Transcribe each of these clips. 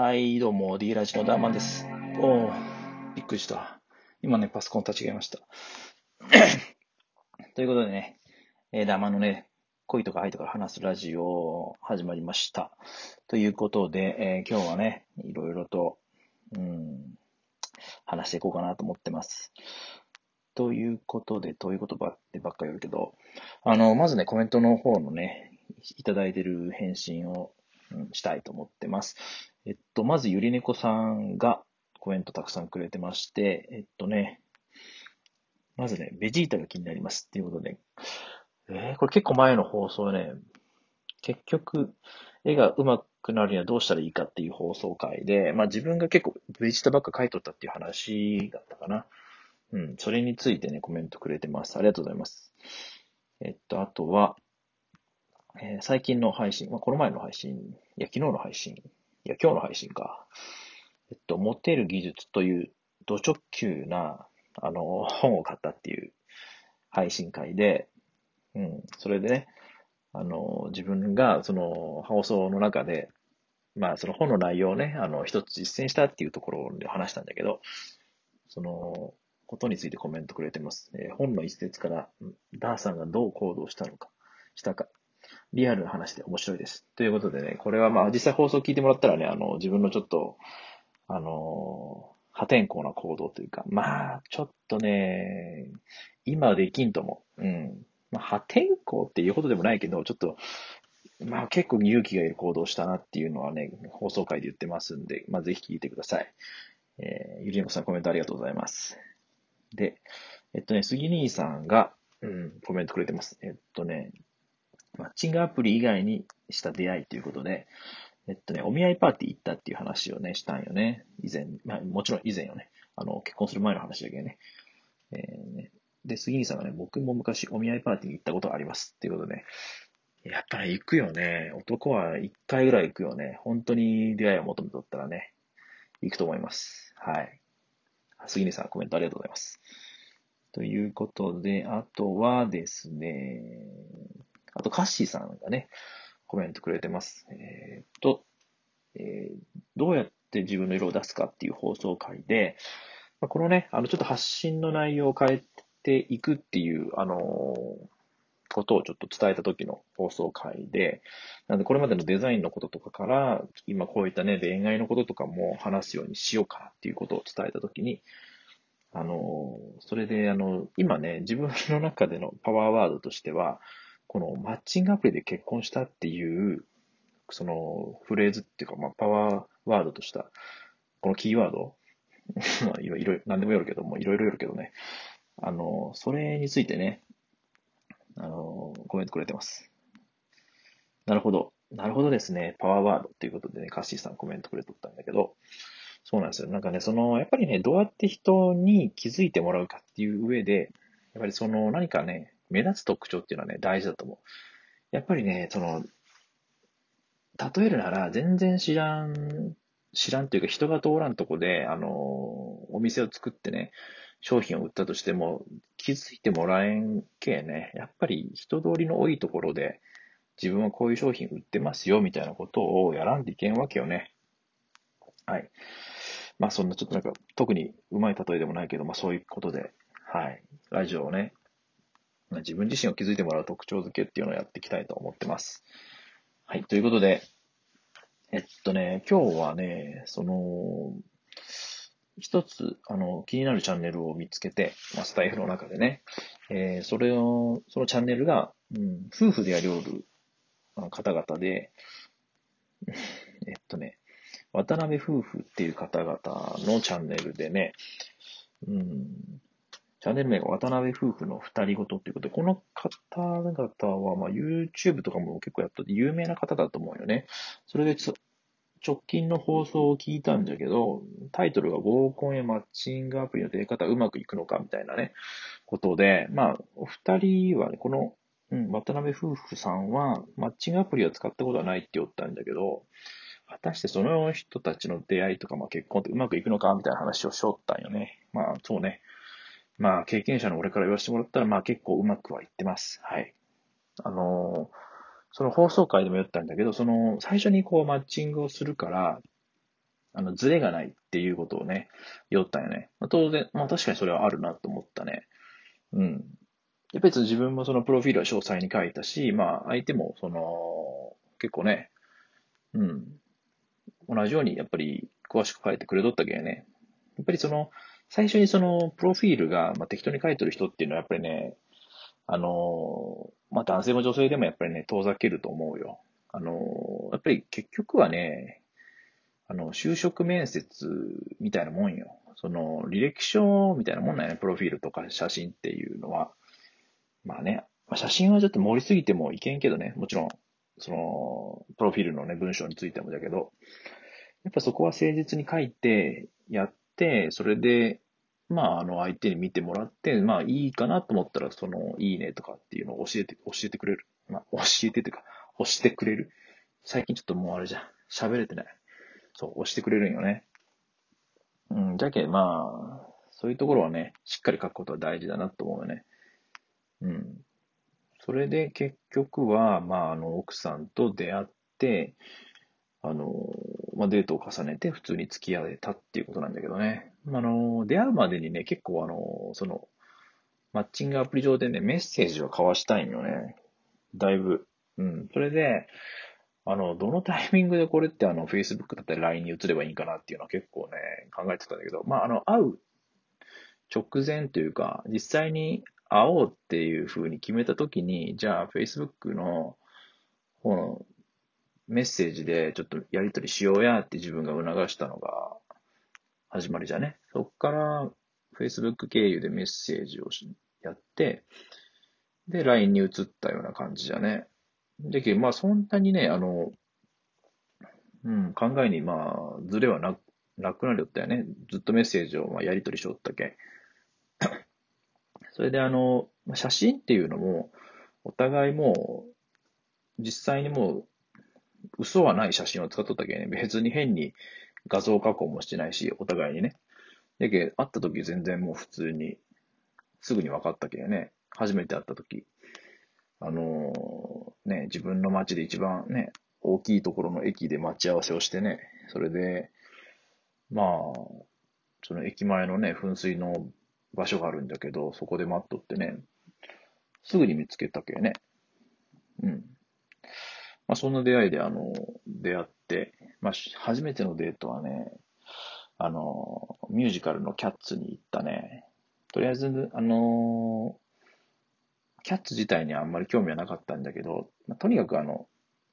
はい、どうも、D ラジのダーマンです。おー、びっくりした。今ね、パソコン立ち上げました。ということでね、えー、ダーマンのね、恋とか愛とか話すラジオ始まりました。ということで、えー、今日はね、いろいろと、うん、話していこうかなと思ってます。ということで、どういうことばってばっかり言うけど、あの、まずね、コメントの方のね、いただいてる返信を、したいと思ってます。えっと、まずゆりねこさんがコメントたくさんくれてまして、えっとね、まずね、ベジータが気になりますっていうことで、えー、これ結構前の放送ね、結局、絵が上手くなるにはどうしたらいいかっていう放送回で、まあ自分が結構ベジータばっか書いとったっていう話だったかな。うん、それについてね、コメントくれてます。ありがとうございます。えっと、あとは、えー、最近の配信、まあ、この前の配信、いや、昨日の配信いや、今日の配信か。えっと、モテる技術という、ド直球な、あの、本を買ったっていう配信会で、うん、それでね、あの、自分が、その、放送の中で、まあ、その本の内容をね、あの、一つ実践したっていうところで話したんだけど、その、ことについてコメントくれてます。えー、本の一節から、ダーさんがどう行動したのか、したか、リアルな話で面白いです。ということでね、これはまあ実際放送聞いてもらったらね、あの、自分のちょっと、あの、破天荒な行動というか、まあ、ちょっとね、今できんとも。うん。まあ、破天荒っていうことでもないけど、ちょっと、まあ結構勇気がいる行動したなっていうのはね、放送回で言ってますんで、まあぜひ聞いてください。えー、ゆりねこさんコメントありがとうございます。で、えっとね、杉兄さんが、うん、コメントくれてます。えっとね、マッチングアプリ以外にした出会いということで、えっとね、お見合いパーティー行ったっていう話をね、したんよね。以前、まあもちろん以前よね。あの、結婚する前の話だけどね。えー、ねで、杉西さんがね、僕も昔お見合いパーティーに行ったことありますっていうことで、やっぱり行くよね。男は一回ぐらい行くよね。本当に出会いを求めとったらね、行くと思います。はい。杉西さん、コメントありがとうございます。ということで、あとはですね、あと、カッシーさんがね、コメントくれてます。えー、っと、えー、どうやって自分の色を出すかっていう放送回で、まあ、このね、あの、ちょっと発信の内容を変えていくっていう、あのー、ことをちょっと伝えた時の放送回で、なんでこれまでのデザインのこととかから、今こういったね、恋愛のこととかも話すようにしようかっていうことを伝えた時に、あのー、それで、あの、今ね、自分の中でのパワーワードとしては、このマッチングアプリで結婚したっていう、そのフレーズっていうか、まあ、パワーワードとした、このキーワード、まあ、いろいろ、なんでもよるけども、いろいろよるけどね、あの、それについてね、あの、コメントくれてます。なるほど。なるほどですね。パワーワードっていうことでね、カッシーさんコメントくれとったんだけど、そうなんですよ。なんかね、その、やっぱりね、どうやって人に気づいてもらうかっていう上で、やっぱりその、何かね、目立つ特徴っていうのはね、大事だと思う。やっぱりね、その、例えるなら、全然知らん、知らんというか人が通らんとこで、あの、お店を作ってね、商品を売ったとしても、気づいてもらえんけね、やっぱり人通りの多いところで、自分はこういう商品売ってますよ、みたいなことをやらんといけんわけよね。はい。まあそんなちょっとなんか、特にうまい例えでもないけど、まあそういうことで、はい。ラジオをね、自分自身を気づいてもらう特徴づけっていうのをやっていきたいと思ってます。はい。ということで、えっとね、今日はね、その、一つ、あの、気になるチャンネルを見つけて、まあ、スタイフの中でね、えー、それを、そのチャンネルが、うん、夫婦でやりおる方々で、えっとね、渡辺夫婦っていう方々のチャンネルでね、うん、チャンネル名が渡辺夫婦の二人ごとっていうことで、この方々は、まあ、YouTube とかも結構やってて有名な方だと思うよね。それで直近の放送を聞いたんだけど、タイトルが合コンやマッチングアプリの出方うまくいくのかみたいなね、ことで、まあ、お二人はね、この、うん、渡辺夫婦さんは、マッチングアプリは使ったことはないって言ったんだけど、果たしてその人たちの出会いとか、まあ結婚ってうまくいくのかみたいな話をしよったんよね。まあ、そうね。まあ、経験者の俺から言わせてもらったら、まあ結構うまくはいってます。はい。あのー、その放送回でも言ったんだけど、その、最初にこうマッチングをするから、あの、ズレがないっていうことをね、言ったんよね。まあ、当然、まあ確かにそれはあるなと思ったね。うん。やっぱり自分もそのプロフィールは詳細に書いたし、まあ相手もその、結構ね、うん。同じようにやっぱり詳しく書いてくれとったけどね。やっぱりその、最初にその、プロフィールが、まあ、適当に書いてる人っていうのはやっぱりね、あの、まあ、男性も女性でもやっぱりね、遠ざけると思うよ。あの、やっぱり結局はね、あの、就職面接みたいなもんよ。その、履歴書みたいなもんなんやね、プロフィールとか写真っていうのは。まあね、まあ、写真はちょっと盛りすぎてもいけんけどね、もちろん、その、プロフィールのね、文章についてもだけど、やっぱそこは誠実に書いて、やっ、それで、まあ、あの、相手に見てもらって、まあ、いいかなと思ったら、その、いいねとかっていうのを教えて、教えてくれる。まあ、教えてというか、押してくれる。最近ちょっともうあれじゃん。喋れてない。そう、押してくれるんよね。うん、じゃけ、まあ、そういうところはね、しっかり書くことは大事だなと思うよね。うん。それで結局は、まあ、あの、奥さんと出会って、あの、まあ、デートを重ねて普通に付き合えたっていうことなんだけどね。あの、出会うまでにね、結構あの、その、マッチングアプリ上でね、メッセージを交わしたいんよね。だいぶ。うん。それで、あの、どのタイミングでこれってあの、Facebook だったり LINE に移ればいいんかなっていうのは結構ね、考えてたんだけど、まあ、あの、会う直前というか、実際に会おうっていうふうに決めたときに、じゃあ Facebook の方のメッセージでちょっとやりとりしようやって自分が促したのが始まりじゃね。そっから Facebook 経由でメッセージをやって、で、LINE に移ったような感じじゃね。でけまあそんなにね、あの、うん、考えにまあ、ずれはななくなりよったよね。ずっとメッセージをまあやりとりしよったけ。それであの、写真っていうのも、お互いも、実際にもう嘘はない写真を使っとったけね、別に変に画像加工もしてないし、お互いにね。だけ会った時全然もう普通に、すぐに分かったけね。初めて会った時。あのー、ね、自分の街で一番ね、大きいところの駅で待ち合わせをしてね、それで、まあ、その駅前のね、噴水の場所があるんだけど、そこで待っとってね、すぐに見つけたけね。うん。まあ、そんな出会いで、あの、出会って、まあ、初めてのデートはね、あの、ミュージカルのキャッツに行ったね。とりあえず、あの、キャッツ自体にはあんまり興味はなかったんだけど、まあ、とにかくあの、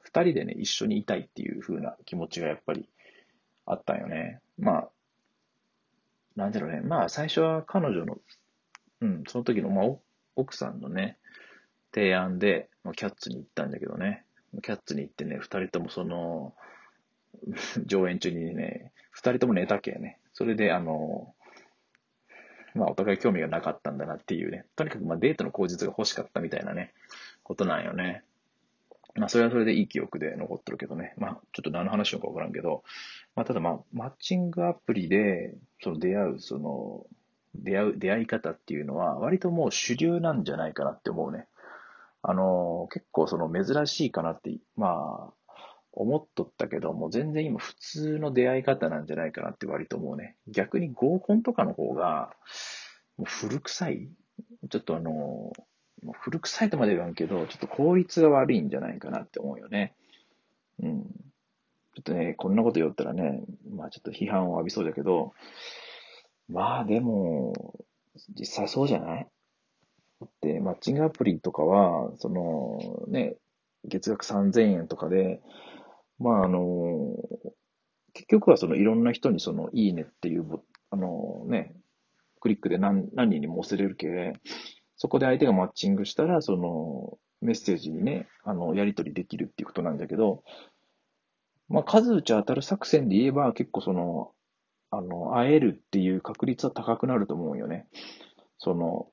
二人でね、一緒にいたいっていう風な気持ちがやっぱりあったんよね。まあ、なんだろうね。まあ、最初は彼女の、うん、その時の、まあ、奥さんのね、提案で、まあ、キャッツに行ったんだけどね。キャッツに行ってね、二人ともその、上演中にね、二人とも寝たけね。それで、あの、まあ、お互い興味がなかったんだなっていうね。とにかく、まあ、デートの口実が欲しかったみたいなね、ことなんよね。まあ、それはそれでいい記憶で残ってるけどね。まあ、ちょっと何の話なのかわからんけど、まあ、ただまあ、マッチングアプリで、その出会う、その、出会う、出会い方っていうのは、割ともう主流なんじゃないかなって思うね。あの、結構その珍しいかなって、まあ、思っとったけども、全然今普通の出会い方なんじゃないかなって割と思うね。逆に合コンとかの方が、もう古臭いちょっとあの、古臭いとまで言わんけど、ちょっと効率が悪いんじゃないかなって思うよね。うん。ちょっとね、こんなこと言ったらね、まあちょっと批判を浴びそうだけど、まあでも、実際そうじゃない？で、マッチングアプリとかは、その、ね、月額3000円とかで、まあ、あの、結局はそのいろんな人にその、いいねっていう、あのね、クリックで何何人にも押せれるけ、そこで相手がマッチングしたら、その、メッセージにね、あの、やり取りできるっていうことなんだけど、まあ、数打ち当たる作戦で言えば、結構その、あの、会えるっていう確率は高くなると思うよね。その、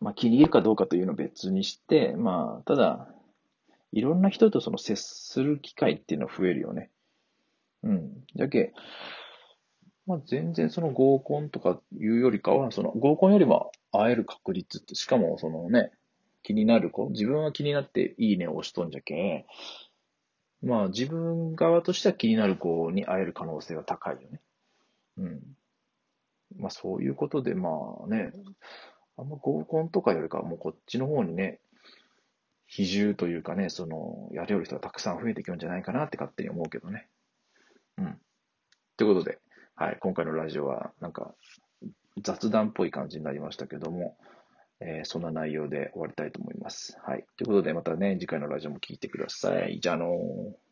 まあ、気に入るかどうかというのを別にして、まあ、ただ、いろんな人とその接する機会っていうのは増えるよね。うん。じけ、まあ、全然その合コンとかいうよりかは、その合コンよりも会える確率って、しかもそのね、気になる子、自分は気になっていいねを押しとんじゃけんまあ自分側としては気になる子に会える可能性は高いよね。うん。まあそういうことで、まあね、あんま合コンとかよりかはもうこっちの方にね、比重というかね、その、やれる人がたくさん増えていくんじゃないかなって勝手に思うけどね。うん。ということで、はい、今回のラジオはなんか雑談っぽい感じになりましたけども、えー、そんな内容で終わりたいと思います。はい。ということで、またね、次回のラジオも聞いてください。じゃあのー